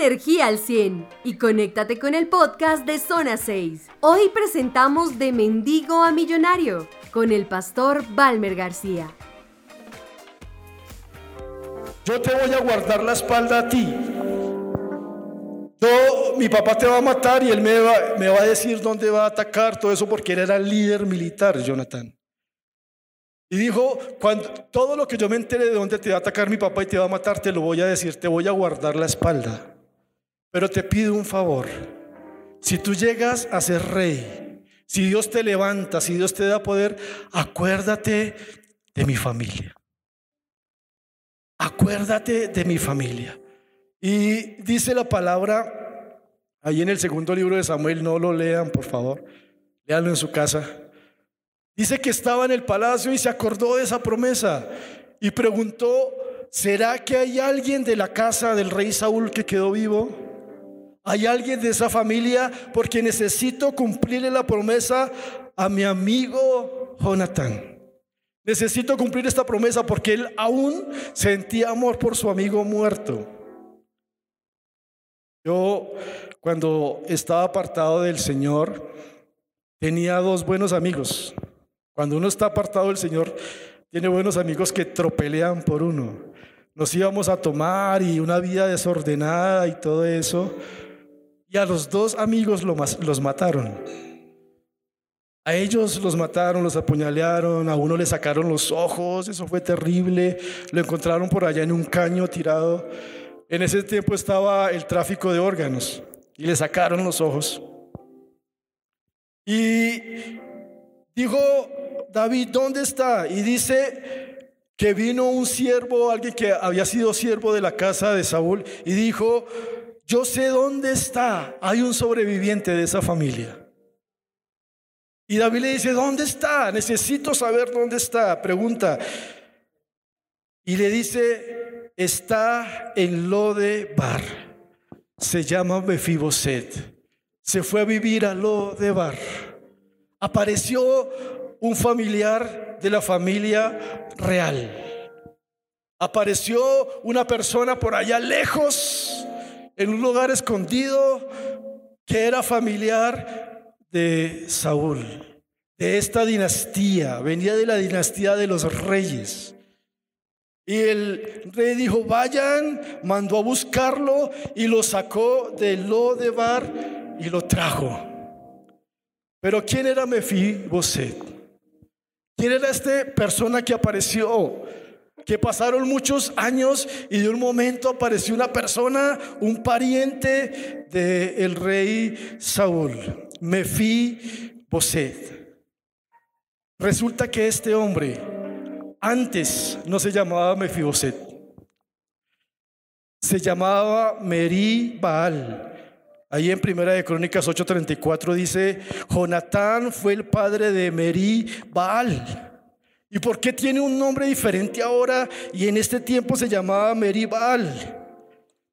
energía al 100 y conéctate con el podcast de Zona 6. Hoy presentamos De Mendigo a Millonario con el pastor Balmer García. Yo te voy a guardar la espalda a ti. Mi papá te va a matar y él me va, me va a decir dónde va a atacar, todo eso porque él era el líder militar, Jonathan. Y dijo, cuando todo lo que yo me entere de dónde te va a atacar mi papá y te va a matar, te lo voy a decir, te voy a guardar la espalda. Pero te pido un favor. Si tú llegas a ser rey, si Dios te levanta, si Dios te da poder, acuérdate de mi familia. Acuérdate de mi familia. Y dice la palabra ahí en el segundo libro de Samuel, no lo lean, por favor. Léanlo en su casa. Dice que estaba en el palacio y se acordó de esa promesa y preguntó, ¿será que hay alguien de la casa del rey Saúl que quedó vivo? ¿Hay alguien de esa familia? Porque necesito cumplirle la promesa a mi amigo Jonathan. Necesito cumplir esta promesa porque él aún sentía amor por su amigo muerto. Yo cuando estaba apartado del Señor tenía dos buenos amigos. Cuando uno está apartado del Señor, tiene buenos amigos que tropelean por uno. Nos íbamos a tomar y una vida desordenada y todo eso. Y a los dos amigos los mataron. A ellos los mataron, los apuñalearon, a uno le sacaron los ojos, eso fue terrible. Lo encontraron por allá en un caño tirado. En ese tiempo estaba el tráfico de órganos y le sacaron los ojos. Y dijo David, ¿dónde está? Y dice que vino un siervo, alguien que había sido siervo de la casa de Saúl, y dijo, yo sé dónde está, hay un sobreviviente de esa familia. Y David le dice, ¿dónde está? Necesito saber dónde está. Pregunta. Y le dice, está en Lodebar. Se llama Mefiboset. Se fue a vivir a Lodebar. Apareció un familiar de la familia real. Apareció una persona por allá lejos, en un lugar escondido, que era familiar de Saúl, de esta dinastía, venía de la dinastía de los reyes. Y el rey dijo, vayan, mandó a buscarlo y lo sacó de Lodebar y lo trajo. Pero ¿quién era Mefiboset? ¿Quién era esta persona que apareció? Que pasaron muchos años y de un momento apareció una persona, un pariente del rey Saúl, Mefi Boset. Resulta que este hombre antes no se llamaba Mefiboset, se llamaba Meri Baal. Ahí en Primera de Crónicas 8:34 dice, Jonatán fue el padre de Meri Baal. ¿Y por qué tiene un nombre diferente ahora y en este tiempo se llamaba Meri Baal?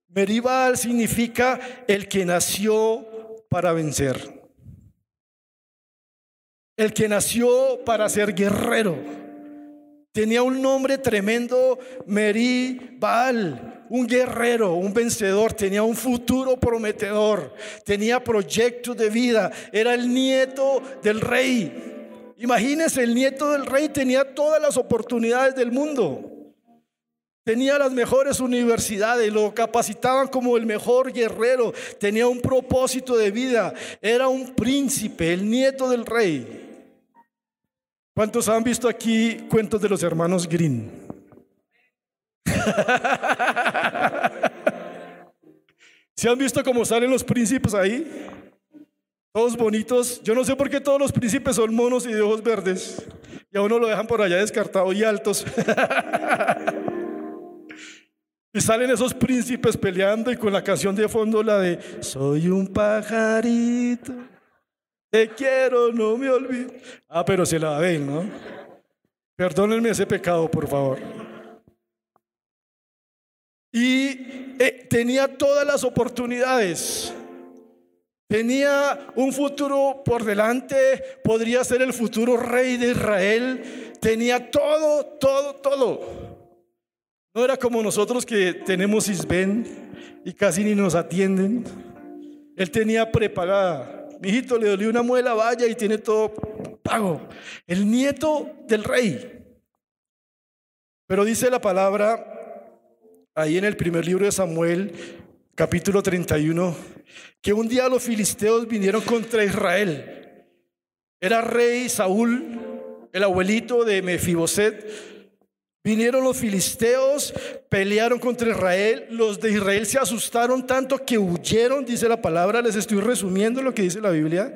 Meri Baal significa el que nació para vencer. El que nació para ser guerrero. Tenía un nombre tremendo, Meri Baal un guerrero, un vencedor, tenía un futuro prometedor, tenía proyectos de vida, era el nieto del rey. Imagínense, el nieto del rey tenía todas las oportunidades del mundo. Tenía las mejores universidades, lo capacitaban como el mejor guerrero, tenía un propósito de vida, era un príncipe, el nieto del rey. ¿Cuántos han visto aquí cuentos de los hermanos Green? ¿Se han visto cómo salen los príncipes ahí? Todos bonitos. Yo no sé por qué todos los príncipes son monos y de ojos verdes. Y a uno lo dejan por allá descartado y altos. y salen esos príncipes peleando y con la canción de fondo la de Soy un pajarito. Te quiero, no me olvido. Ah, pero se la ven, ¿no? Perdónenme ese pecado, por favor. Y eh, tenía todas las oportunidades. Tenía un futuro por delante, podría ser el futuro rey de Israel. Tenía todo, todo, todo. No era como nosotros que tenemos Isben, y casi ni nos atienden. Él tenía prepagada. Mi hijito le dolió una muela, vaya y tiene todo pago. El nieto del rey. Pero dice la palabra ahí en el primer libro de Samuel, capítulo 31, que un día los filisteos vinieron contra Israel. Era rey Saúl, el abuelito de Mefiboset. Vinieron los filisteos, pelearon contra Israel. Los de Israel se asustaron tanto que huyeron, dice la palabra. Les estoy resumiendo lo que dice la Biblia.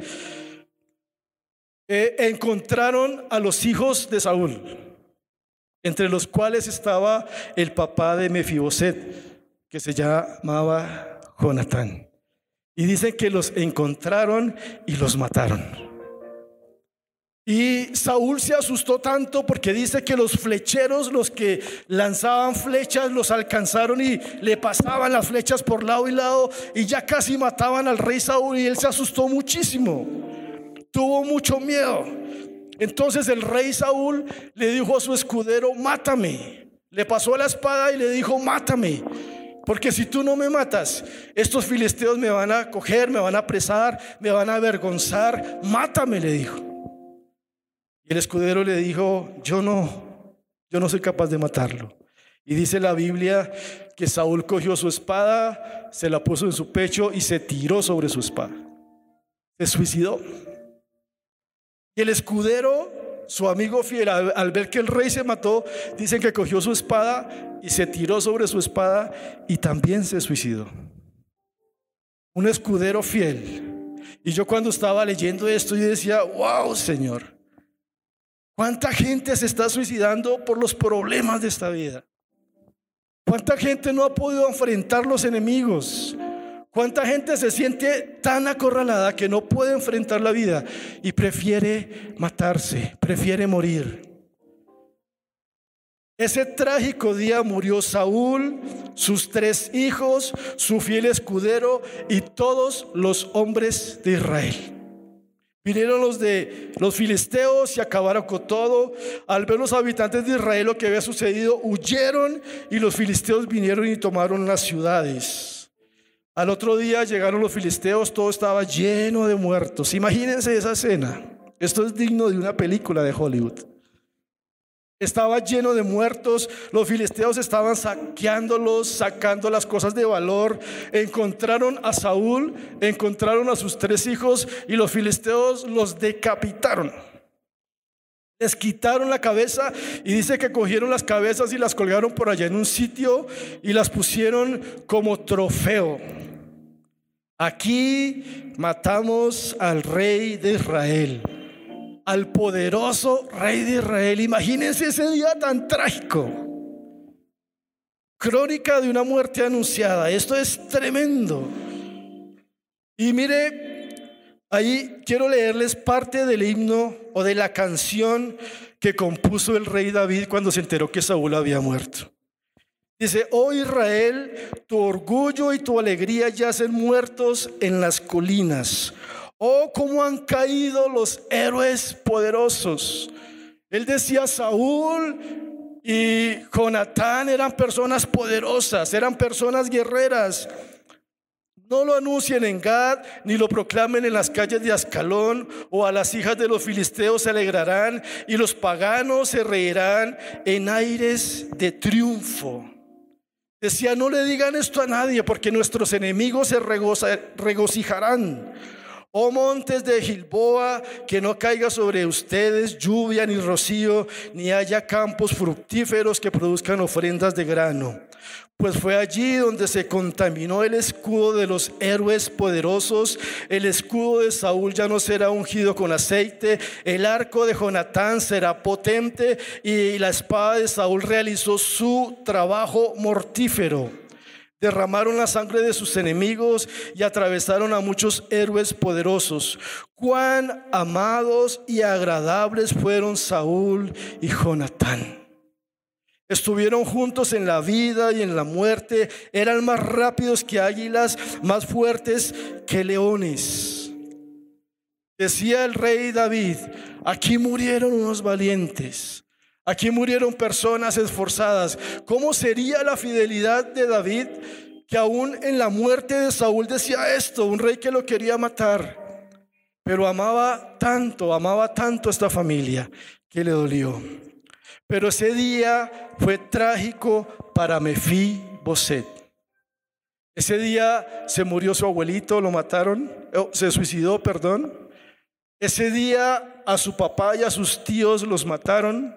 Eh, encontraron a los hijos de Saúl, entre los cuales estaba el papá de Mefiboset, que se llamaba Jonatán. Y dicen que los encontraron y los mataron. Y Saúl se asustó tanto porque dice que los flecheros, los que lanzaban flechas, los alcanzaron y le pasaban las flechas por lado y lado y ya casi mataban al rey Saúl y él se asustó muchísimo. Tuvo mucho miedo. Entonces el rey Saúl le dijo a su escudero, mátame. Le pasó la espada y le dijo, mátame. Porque si tú no me matas, estos filisteos me van a coger, me van a apresar, me van a avergonzar. Mátame, le dijo. El escudero le dijo, yo no, yo no soy capaz de matarlo. Y dice la Biblia que Saúl cogió su espada, se la puso en su pecho y se tiró sobre su espada. Se suicidó. Y el escudero, su amigo fiel, al, ver que el rey se mató, dicen que cogió su espada y se tiró sobre su espada y también se suicidó. Un escudero fiel. Y yo cuando estaba leyendo esto, yo decía, wow, Señor. ¿Cuánta gente se está suicidando por los problemas de esta vida? ¿Cuánta gente no ha podido enfrentar los enemigos? ¿Cuánta gente se siente tan acorralada que no puede enfrentar la vida y prefiere matarse, prefiere morir? Ese trágico día murió Saúl, sus tres hijos, su fiel escudero y todos los hombres de Israel. Vinieron los de los filisteos y acabaron con todo. Al ver los habitantes de Israel lo que había sucedido, huyeron y los filisteos vinieron y tomaron las ciudades. Al otro día llegaron los filisteos, todo estaba lleno de muertos. Imagínense esa escena. Esto es digno de una película de Hollywood. Estaba lleno de muertos, los filisteos estaban saqueándolos, sacando las cosas de valor. Encontraron a Saúl, encontraron a sus tres hijos y los filisteos los decapitaron. Les quitaron la cabeza y dice que cogieron las cabezas y las colgaron por allá en un sitio y las pusieron como trofeo. Aquí matamos al rey de Israel al poderoso rey de Israel. Imagínense ese día tan trágico. Crónica de una muerte anunciada. Esto es tremendo. Y mire, ahí quiero leerles parte del himno o de la canción que compuso el rey David cuando se enteró que Saúl había muerto. Dice, oh Israel, tu orgullo y tu alegría yacen muertos en las colinas. Oh, cómo han caído los héroes poderosos. Él decía, Saúl y Jonatán eran personas poderosas, eran personas guerreras. No lo anuncien en Gad, ni lo proclamen en las calles de Ascalón, o a las hijas de los filisteos se alegrarán, y los paganos se reirán en aires de triunfo. Decía, no le digan esto a nadie, porque nuestros enemigos se regocijarán. Oh montes de Gilboa, que no caiga sobre ustedes lluvia ni rocío, ni haya campos fructíferos que produzcan ofrendas de grano. Pues fue allí donde se contaminó el escudo de los héroes poderosos. El escudo de Saúl ya no será ungido con aceite. El arco de Jonatán será potente y la espada de Saúl realizó su trabajo mortífero derramaron la sangre de sus enemigos y atravesaron a muchos héroes poderosos. Cuán amados y agradables fueron Saúl y Jonatán. Estuvieron juntos en la vida y en la muerte. Eran más rápidos que águilas, más fuertes que leones. Decía el rey David, aquí murieron unos valientes. Aquí murieron personas esforzadas. ¿Cómo sería la fidelidad de David que aún en la muerte de Saúl decía esto, un rey que lo quería matar, pero amaba tanto, amaba tanto a esta familia que le dolió. Pero ese día fue trágico para Mefí Boset. Ese día se murió su abuelito, lo mataron, oh, se suicidó, perdón. Ese día a su papá y a sus tíos los mataron,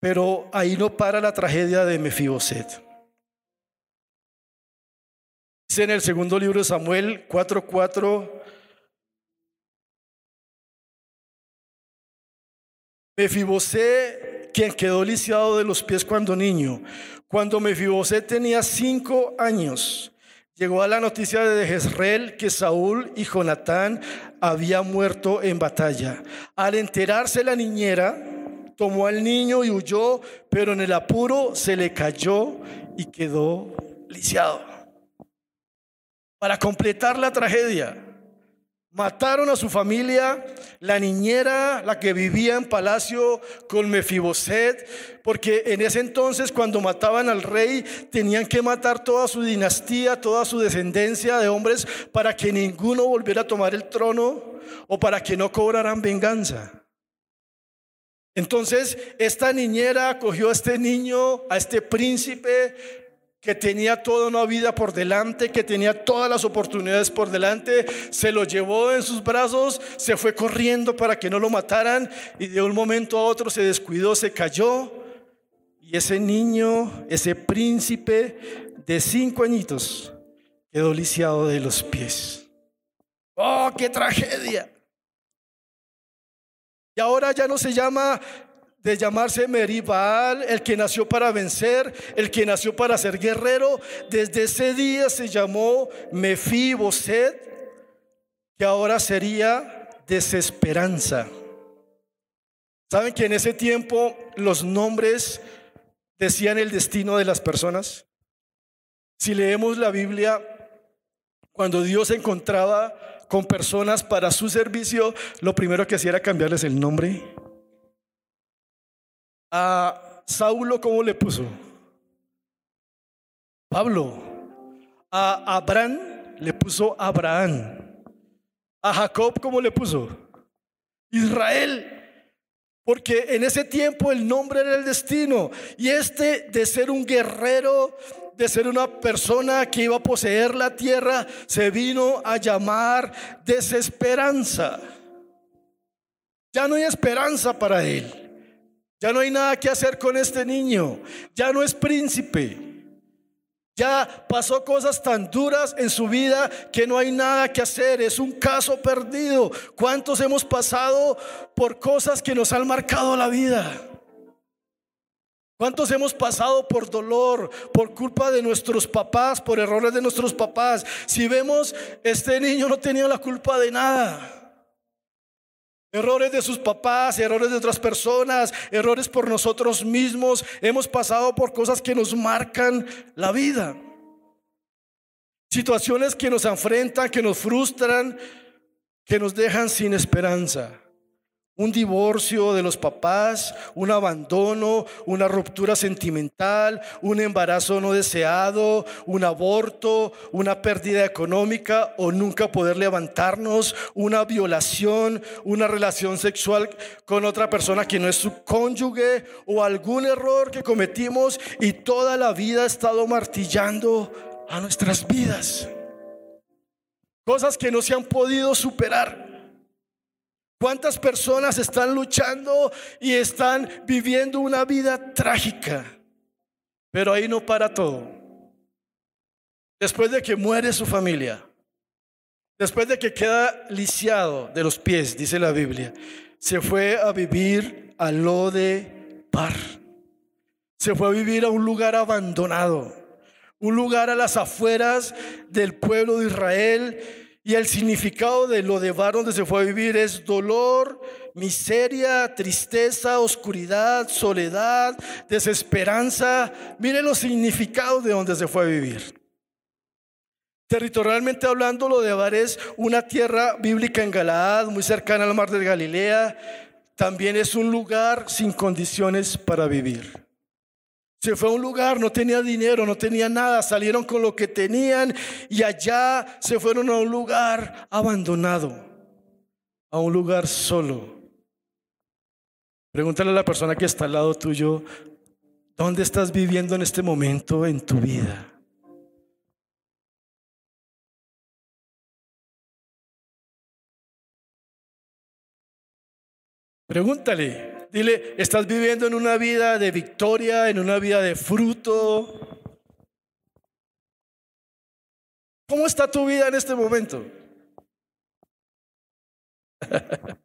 pero ahí no para la tragedia de Mefiboset. Dice en el segundo libro de Samuel 4:4 Mefiboset quien quedó lisiado de los pies cuando niño. Cuando Mefiboset tenía cinco años, llegó a la noticia de Jezreel que Saúl y Jonatán habían muerto en batalla. Al enterarse la niñera, tomó al niño y huyó, pero en el apuro se le cayó y quedó lisiado. Para completar la tragedia, Mataron a su familia, la niñera, la que vivía en palacio con Mefiboset, porque en ese entonces cuando mataban al rey tenían que matar toda su dinastía, toda su descendencia de hombres para que ninguno volviera a tomar el trono o para que no cobraran venganza. Entonces esta niñera acogió a este niño, a este príncipe, que tenía toda una vida por delante, que tenía todas las oportunidades por delante, se lo llevó en sus brazos, se fue corriendo para que no lo mataran y de un momento a otro se descuidó, se cayó y ese niño, ese príncipe de cinco añitos, quedó lisiado de los pies. ¡Oh, qué tragedia! Y ahora ya no se llama de llamarse Meribal, el que nació para vencer, el que nació para ser guerrero. Desde ese día se llamó Mefiboset, que ahora sería desesperanza. ¿Saben que en ese tiempo los nombres decían el destino de las personas? Si leemos la Biblia, cuando Dios encontraba con personas para su servicio, lo primero que hacía era cambiarles el nombre. A Saulo, ¿cómo le puso? Pablo. A Abraham le puso Abraham. A Jacob, ¿cómo le puso? Israel. Porque en ese tiempo el nombre era el destino. Y este de ser un guerrero, de ser una persona que iba a poseer la tierra, se vino a llamar desesperanza. Ya no hay esperanza para él. Ya no hay nada que hacer con este niño. Ya no es príncipe. Ya pasó cosas tan duras en su vida que no hay nada que hacer. Es un caso perdido. ¿Cuántos hemos pasado por cosas que nos han marcado la vida? ¿Cuántos hemos pasado por dolor, por culpa de nuestros papás, por errores de nuestros papás? Si vemos, este niño no tenía la culpa de nada. Errores de sus papás, errores de otras personas, errores por nosotros mismos. Hemos pasado por cosas que nos marcan la vida. Situaciones que nos enfrentan, que nos frustran, que nos dejan sin esperanza un divorcio de los papás, un abandono, una ruptura sentimental, un embarazo no deseado, un aborto, una pérdida económica o nunca poder levantarnos, una violación, una relación sexual con otra persona que no es su cónyuge o algún error que cometimos y toda la vida ha estado martillando a nuestras vidas. Cosas que no se han podido superar. ¿Cuántas personas están luchando y están viviendo una vida trágica? Pero ahí no para todo. Después de que muere su familia, después de que queda lisiado de los pies, dice la Biblia, se fue a vivir a Lode Par. Se fue a vivir a un lugar abandonado, un lugar a las afueras del pueblo de Israel y el significado de lo de bar donde se fue a vivir es dolor, miseria, tristeza, oscuridad, soledad, desesperanza. Mire los significados de donde se fue a vivir. Territorialmente hablando, lo de Bar es una tierra bíblica en Galaad, muy cercana al mar de Galilea. También es un lugar sin condiciones para vivir. Se fue a un lugar, no tenía dinero, no tenía nada, salieron con lo que tenían y allá se fueron a un lugar abandonado, a un lugar solo. Pregúntale a la persona que está al lado tuyo, ¿dónde estás viviendo en este momento en tu vida? Pregúntale, Dile, ¿estás viviendo en una vida de victoria, en una vida de fruto? ¿Cómo está tu vida en este momento?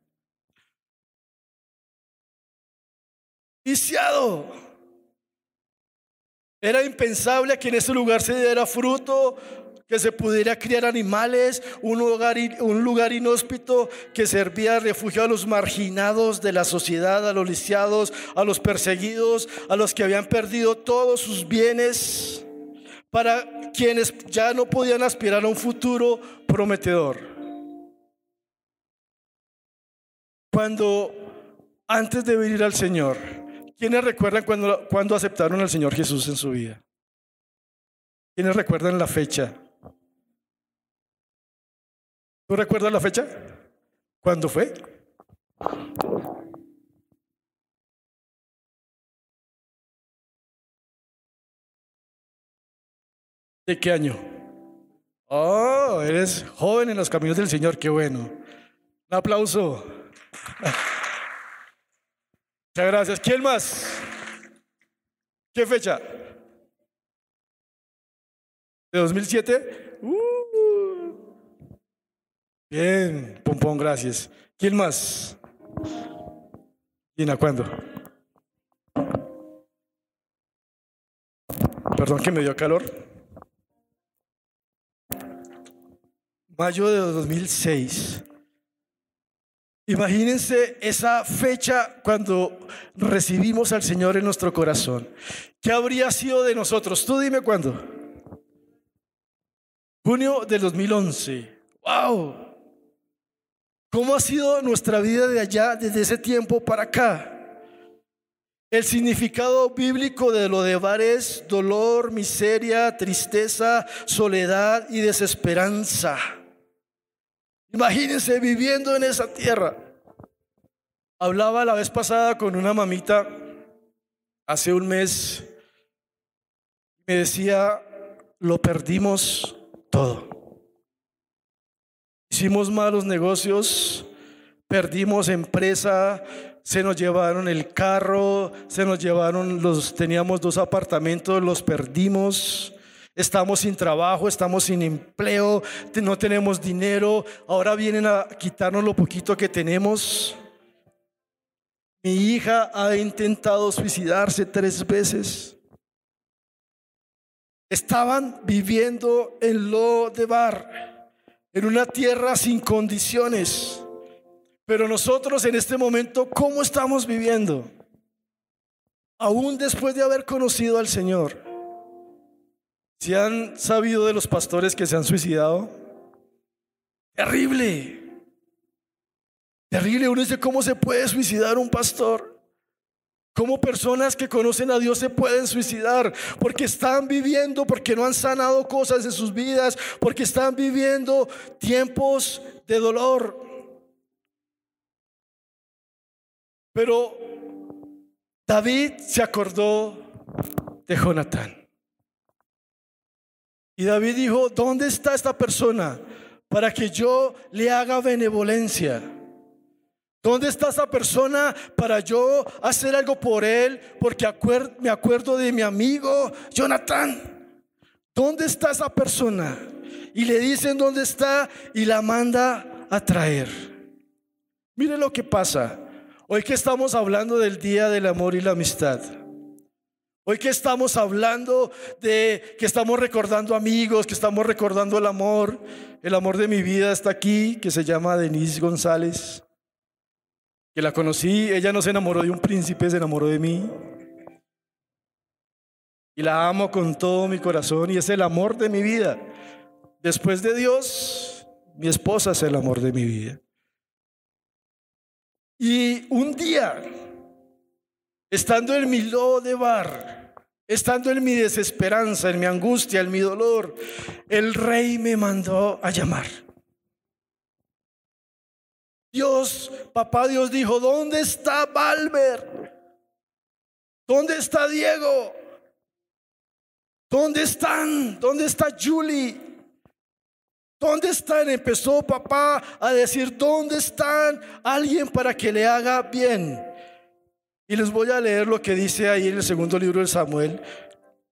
Viciado. Era impensable que en ese lugar se diera fruto que se pudiera criar animales, un lugar, un lugar inhóspito que servía de refugio a los marginados de la sociedad, a los lisiados, a los perseguidos, a los que habían perdido todos sus bienes, para quienes ya no podían aspirar a un futuro prometedor. Cuando antes de venir al Señor, ¿quiénes recuerdan cuando, cuando aceptaron al Señor Jesús en su vida? ¿Quiénes recuerdan la fecha? ¿Tú recuerdas la fecha? ¿Cuándo fue? ¿De qué año? Oh, eres joven en los caminos del Señor, qué bueno. Un aplauso. Muchas gracias. ¿Quién más? ¿Qué fecha? ¿De 2007? Bien, Pompón, gracias. ¿Quién más? Gina, ¿cuándo? Perdón que me dio calor. Mayo de 2006. Imagínense esa fecha cuando recibimos al Señor en nuestro corazón. ¿Qué habría sido de nosotros? Tú dime cuándo. Junio del 2011. ¡Wow! ¿Cómo ha sido nuestra vida de allá, desde ese tiempo para acá? El significado bíblico de lo de bar es dolor, miseria, tristeza, soledad y desesperanza. Imagínense viviendo en esa tierra. Hablaba la vez pasada con una mamita hace un mes. Me decía, lo perdimos todo. Hicimos malos negocios, perdimos empresa, se nos llevaron el carro, se nos llevaron los, teníamos dos apartamentos, los perdimos. Estamos sin trabajo, estamos sin empleo, no tenemos dinero, ahora vienen a quitarnos lo poquito que tenemos. Mi hija ha intentado suicidarse tres veces. Estaban viviendo en lo de bar en una tierra sin condiciones. Pero nosotros en este momento, ¿cómo estamos viviendo? Aún después de haber conocido al Señor, ¿se han sabido de los pastores que se han suicidado? Terrible. Terrible. Uno dice, ¿cómo se puede suicidar un pastor? Cómo personas que conocen a Dios se pueden suicidar porque están viviendo, porque no han sanado cosas en sus vidas, porque están viviendo tiempos de dolor. Pero David se acordó de Jonatán. Y David dijo, ¿dónde está esta persona para que yo le haga benevolencia? ¿Dónde está esa persona para yo hacer algo por él? Porque me acuerdo de mi amigo Jonathan. ¿Dónde está esa persona? Y le dicen dónde está y la manda a traer. Mire lo que pasa. Hoy que estamos hablando del Día del Amor y la Amistad. Hoy que estamos hablando de que estamos recordando amigos, que estamos recordando el amor. El amor de mi vida está aquí, que se llama Denise González que la conocí, ella no se enamoró de un príncipe, se enamoró de mí. Y la amo con todo mi corazón y es el amor de mi vida. Después de Dios, mi esposa es el amor de mi vida. Y un día, estando en mi de bar, estando en mi desesperanza, en mi angustia, en mi dolor, el rey me mandó a llamar. Dios, papá Dios dijo, ¿dónde está Valver? ¿Dónde está Diego? ¿Dónde están? ¿Dónde está Julie? ¿Dónde están? Empezó papá a decir, ¿dónde están alguien para que le haga bien? Y les voy a leer lo que dice ahí en el segundo libro de Samuel,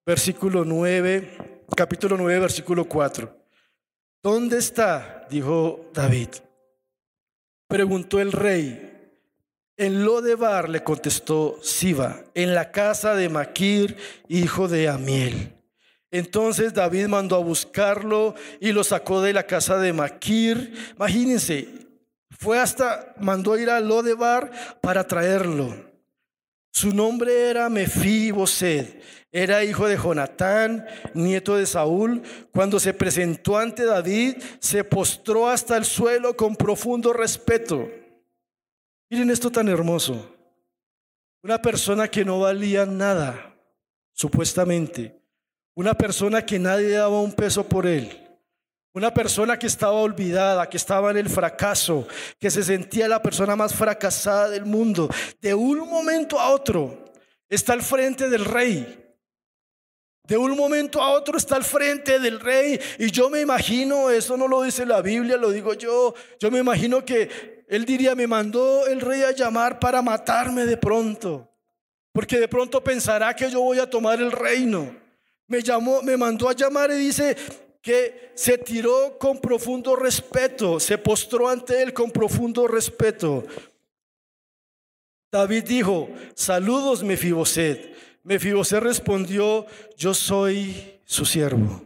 versículo 9, capítulo 9, versículo 4. ¿Dónde está? Dijo David. Preguntó el rey. En Lodebar le contestó Siba, en la casa de Maquir, hijo de Amiel. Entonces David mandó a buscarlo y lo sacó de la casa de Maquir. Imagínense, fue hasta, mandó ir a Lodebar para traerlo. Su nombre era Mefiboset, era hijo de Jonatán, nieto de Saúl. Cuando se presentó ante David, se postró hasta el suelo con profundo respeto. Miren esto tan hermoso. Una persona que no valía nada, supuestamente una persona que nadie daba un peso por él. Una persona que estaba olvidada, que estaba en el fracaso, que se sentía la persona más fracasada del mundo. De un momento a otro está al frente del rey. De un momento a otro está al frente del rey. Y yo me imagino, eso no lo dice la Biblia, lo digo yo. Yo me imagino que él diría, me mandó el rey a llamar para matarme de pronto. Porque de pronto pensará que yo voy a tomar el reino. Me llamó, me mandó a llamar y dice que se tiró con profundo respeto, se postró ante él con profundo respeto. David dijo, saludos Mefiboset. Mefiboset respondió, yo soy su siervo.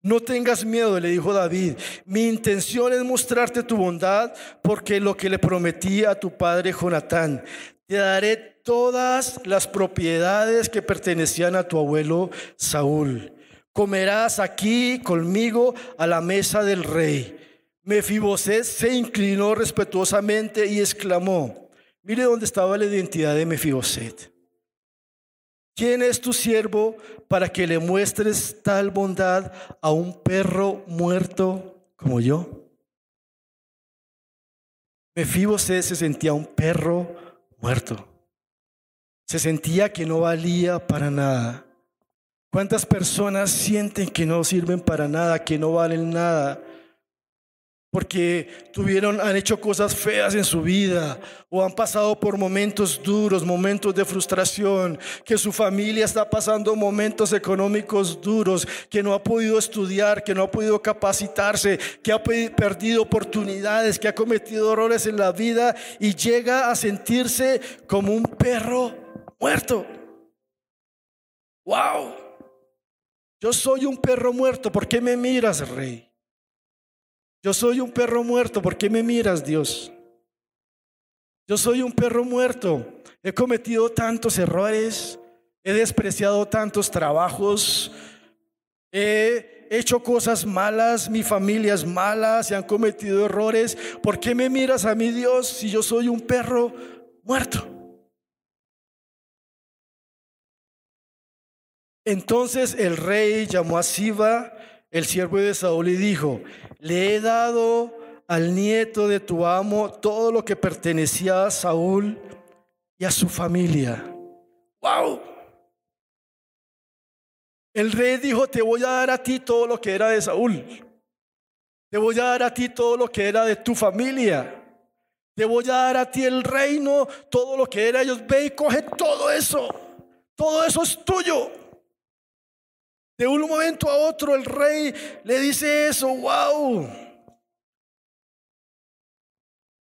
No tengas miedo, le dijo David. Mi intención es mostrarte tu bondad porque lo que le prometí a tu padre Jonatán, te daré todas las propiedades que pertenecían a tu abuelo Saúl. Comerás aquí conmigo a la mesa del rey. Mefiboset se inclinó respetuosamente y exclamó: Mire dónde estaba la identidad de Mefiboset. ¿Quién es tu siervo para que le muestres tal bondad a un perro muerto como yo? Mefiboset se sentía un perro muerto. Se sentía que no valía para nada. ¿Cuántas personas sienten que no sirven para nada, que no valen nada? porque tuvieron, han hecho cosas feas en su vida o han pasado por momentos duros, momentos de frustración, que su familia está pasando momentos económicos duros, que no ha podido estudiar, que no ha podido capacitarse, que ha perdido oportunidades, que ha cometido errores en la vida y llega a sentirse como un perro muerto. ¡Wow! Yo soy un perro muerto, ¿por qué me miras, rey? Yo soy un perro muerto, ¿por qué me miras, Dios? Yo soy un perro muerto. He cometido tantos errores, he despreciado tantos trabajos, he hecho cosas malas, mi familia es mala, se han cometido errores. ¿Por qué me miras a mí, Dios, si yo soy un perro muerto? Entonces el rey llamó a Siba, el siervo de Saúl, y dijo, le he dado al nieto de tu amo todo lo que pertenecía a Saúl y a su familia. ¡Wow! El rey dijo, te voy a dar a ti todo lo que era de Saúl. Te voy a dar a ti todo lo que era de tu familia. Te voy a dar a ti el reino, todo lo que era ellos. Ve y coge todo eso. Todo eso es tuyo. De un momento a otro el rey le dice eso, wow.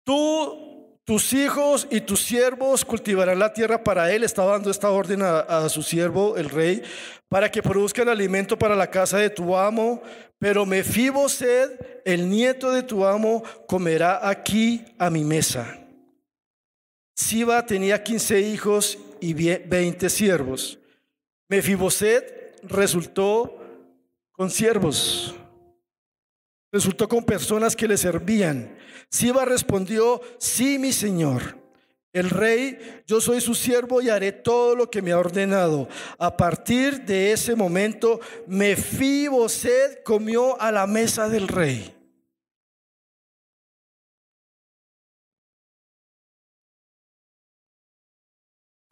Tú, tus hijos y tus siervos cultivarán la tierra para él. Está dando esta orden a, a su siervo, el rey, para que produzcan alimento para la casa de tu amo. Pero Mefiboset, el nieto de tu amo, comerá aquí a mi mesa. Siba tenía 15 hijos y 20 siervos. Mefiboset resultó con siervos, resultó con personas que le servían. Siba respondió, sí, mi señor. El rey, yo soy su siervo y haré todo lo que me ha ordenado. A partir de ese momento, Mefiboset comió a la mesa del rey.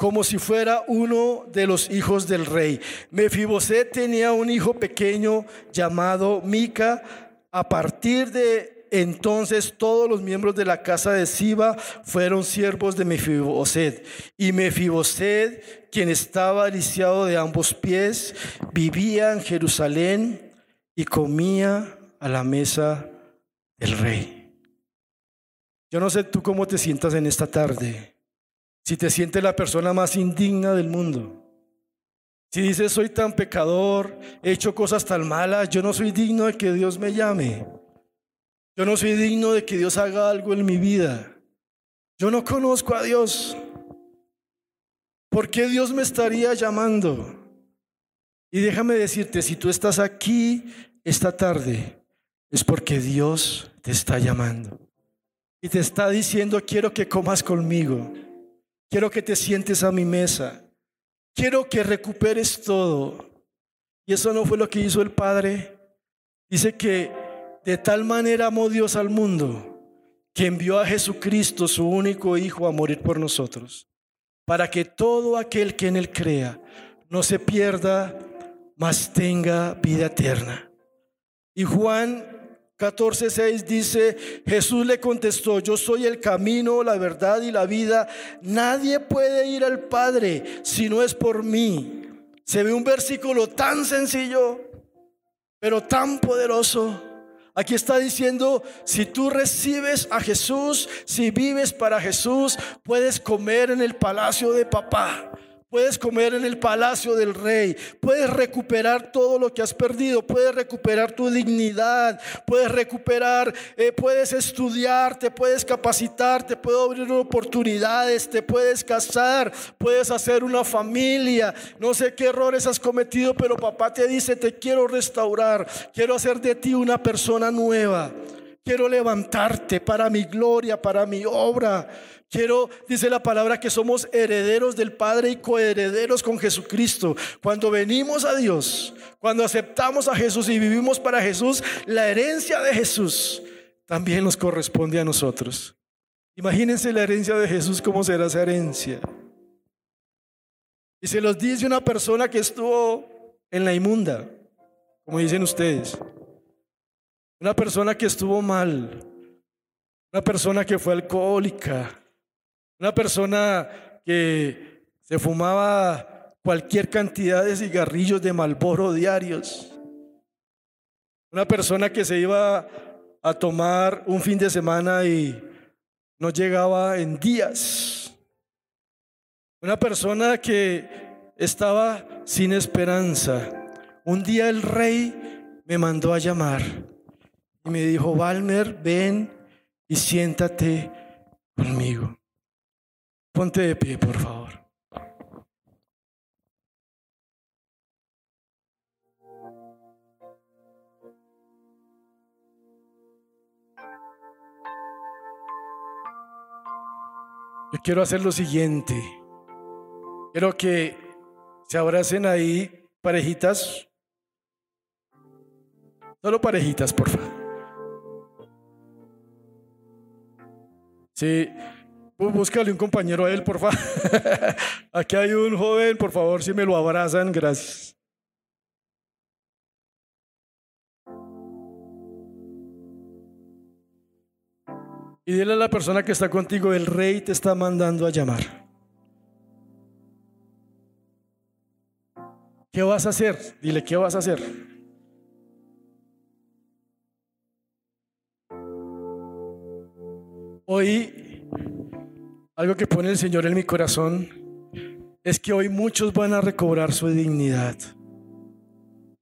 Como si fuera uno de los hijos del rey. Mefiboset tenía un hijo pequeño llamado Mica. A partir de entonces todos los miembros de la casa de Siba fueron siervos de Mefiboset. Y Mefiboset, quien estaba lisiado de ambos pies, vivía en Jerusalén y comía a la mesa del rey. Yo no sé tú cómo te sientas en esta tarde. Si te sientes la persona más indigna del mundo. Si dices, soy tan pecador, he hecho cosas tan malas, yo no soy digno de que Dios me llame. Yo no soy digno de que Dios haga algo en mi vida. Yo no conozco a Dios. ¿Por qué Dios me estaría llamando? Y déjame decirte, si tú estás aquí esta tarde, es porque Dios te está llamando. Y te está diciendo, quiero que comas conmigo. Quiero que te sientes a mi mesa. Quiero que recuperes todo. Y eso no fue lo que hizo el Padre. Dice que de tal manera amó Dios al mundo que envió a Jesucristo, su único Hijo, a morir por nosotros, para que todo aquel que en Él crea no se pierda, mas tenga vida eterna. Y Juan 14:6 dice, Jesús le contestó, yo soy el camino, la verdad y la vida. Nadie puede ir al Padre si no es por mí. Se ve un versículo tan sencillo, pero tan poderoso. Aquí está diciendo, si tú recibes a Jesús, si vives para Jesús, puedes comer en el palacio de papá. Puedes comer en el palacio del rey, puedes recuperar todo lo que has perdido, puedes recuperar tu dignidad, puedes recuperar, eh, puedes estudiar, te puedes capacitar, te puedo abrir oportunidades, te puedes casar, puedes hacer una familia. No sé qué errores has cometido, pero papá te dice, te quiero restaurar, quiero hacer de ti una persona nueva. Quiero levantarte para mi gloria, para mi obra. Quiero, dice la palabra, que somos herederos del Padre y coherederos con Jesucristo. Cuando venimos a Dios, cuando aceptamos a Jesús y vivimos para Jesús, la herencia de Jesús también nos corresponde a nosotros. Imagínense la herencia de Jesús, cómo será esa herencia. Y se los dice una persona que estuvo en la inmunda, como dicen ustedes. Una persona que estuvo mal. Una persona que fue alcohólica, una persona que se fumaba cualquier cantidad de cigarrillos de Malboro diarios. Una persona que se iba a tomar un fin de semana y no llegaba en días. Una persona que estaba sin esperanza. Un día el rey me mandó a llamar y me dijo, Valmer, ven y siéntate conmigo. Ponte de pie, por favor. Yo quiero hacer lo siguiente. Quiero que se abracen ahí parejitas. Solo parejitas, por favor. Sí. Búscale un compañero a él, por favor. Aquí hay un joven, por favor, si me lo abrazan, gracias. Y dile a la persona que está contigo, el rey te está mandando a llamar. ¿Qué vas a hacer? Dile, ¿qué vas a hacer? Hoy algo que pone el Señor en mi corazón es que hoy muchos van a recobrar su dignidad.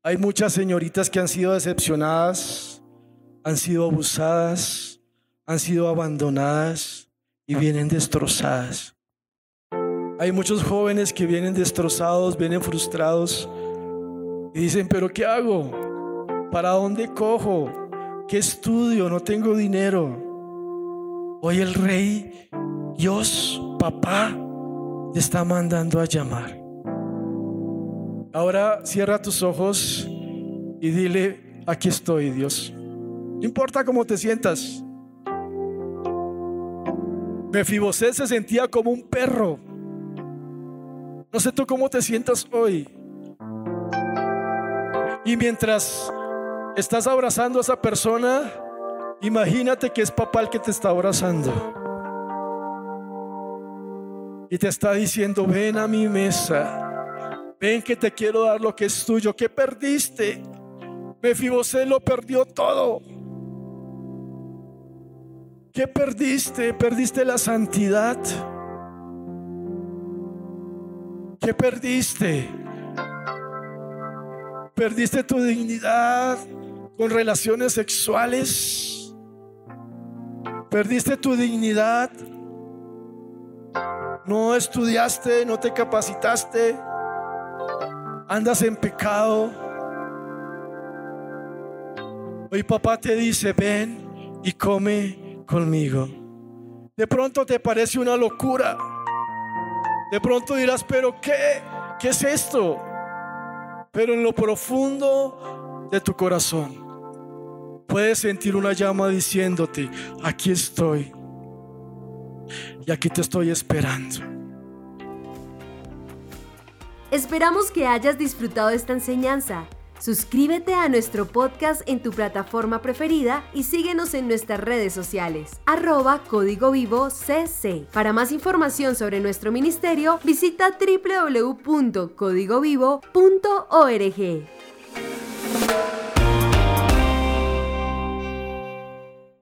Hay muchas señoritas que han sido decepcionadas, han sido abusadas, han sido abandonadas y vienen destrozadas. Hay muchos jóvenes que vienen destrozados, vienen frustrados y dicen, pero ¿qué hago? ¿Para dónde cojo? ¿Qué estudio? No tengo dinero. Hoy el rey Dios, papá, te está mandando a llamar. Ahora cierra tus ojos y dile, aquí estoy, Dios. No importa cómo te sientas. Mefibosé se sentía como un perro. No sé tú cómo te sientas hoy. Y mientras estás abrazando a esa persona, imagínate que es papá el que te está abrazando. Y te está diciendo, ven a mi mesa. Ven que te quiero dar lo que es tuyo. ¿Qué perdiste? Mefibosé lo perdió todo. ¿Qué perdiste? ¿Perdiste la santidad? ¿Qué perdiste? ¿Perdiste tu dignidad con relaciones sexuales? ¿Perdiste tu dignidad? ¿No estudiaste? ¿No te capacitaste? ¿Andas en pecado? Hoy papá te dice, ven y come conmigo. De pronto te parece una locura. De pronto dirás, pero ¿qué? ¿Qué es esto? Pero en lo profundo de tu corazón puedes sentir una llama diciéndote, aquí estoy. Y aquí te estoy esperando. Esperamos que hayas disfrutado esta enseñanza. Suscríbete a nuestro podcast en tu plataforma preferida y síguenos en nuestras redes sociales, arroba Código Vivo CC. Para más información sobre nuestro ministerio, visita www.códigovivo.org.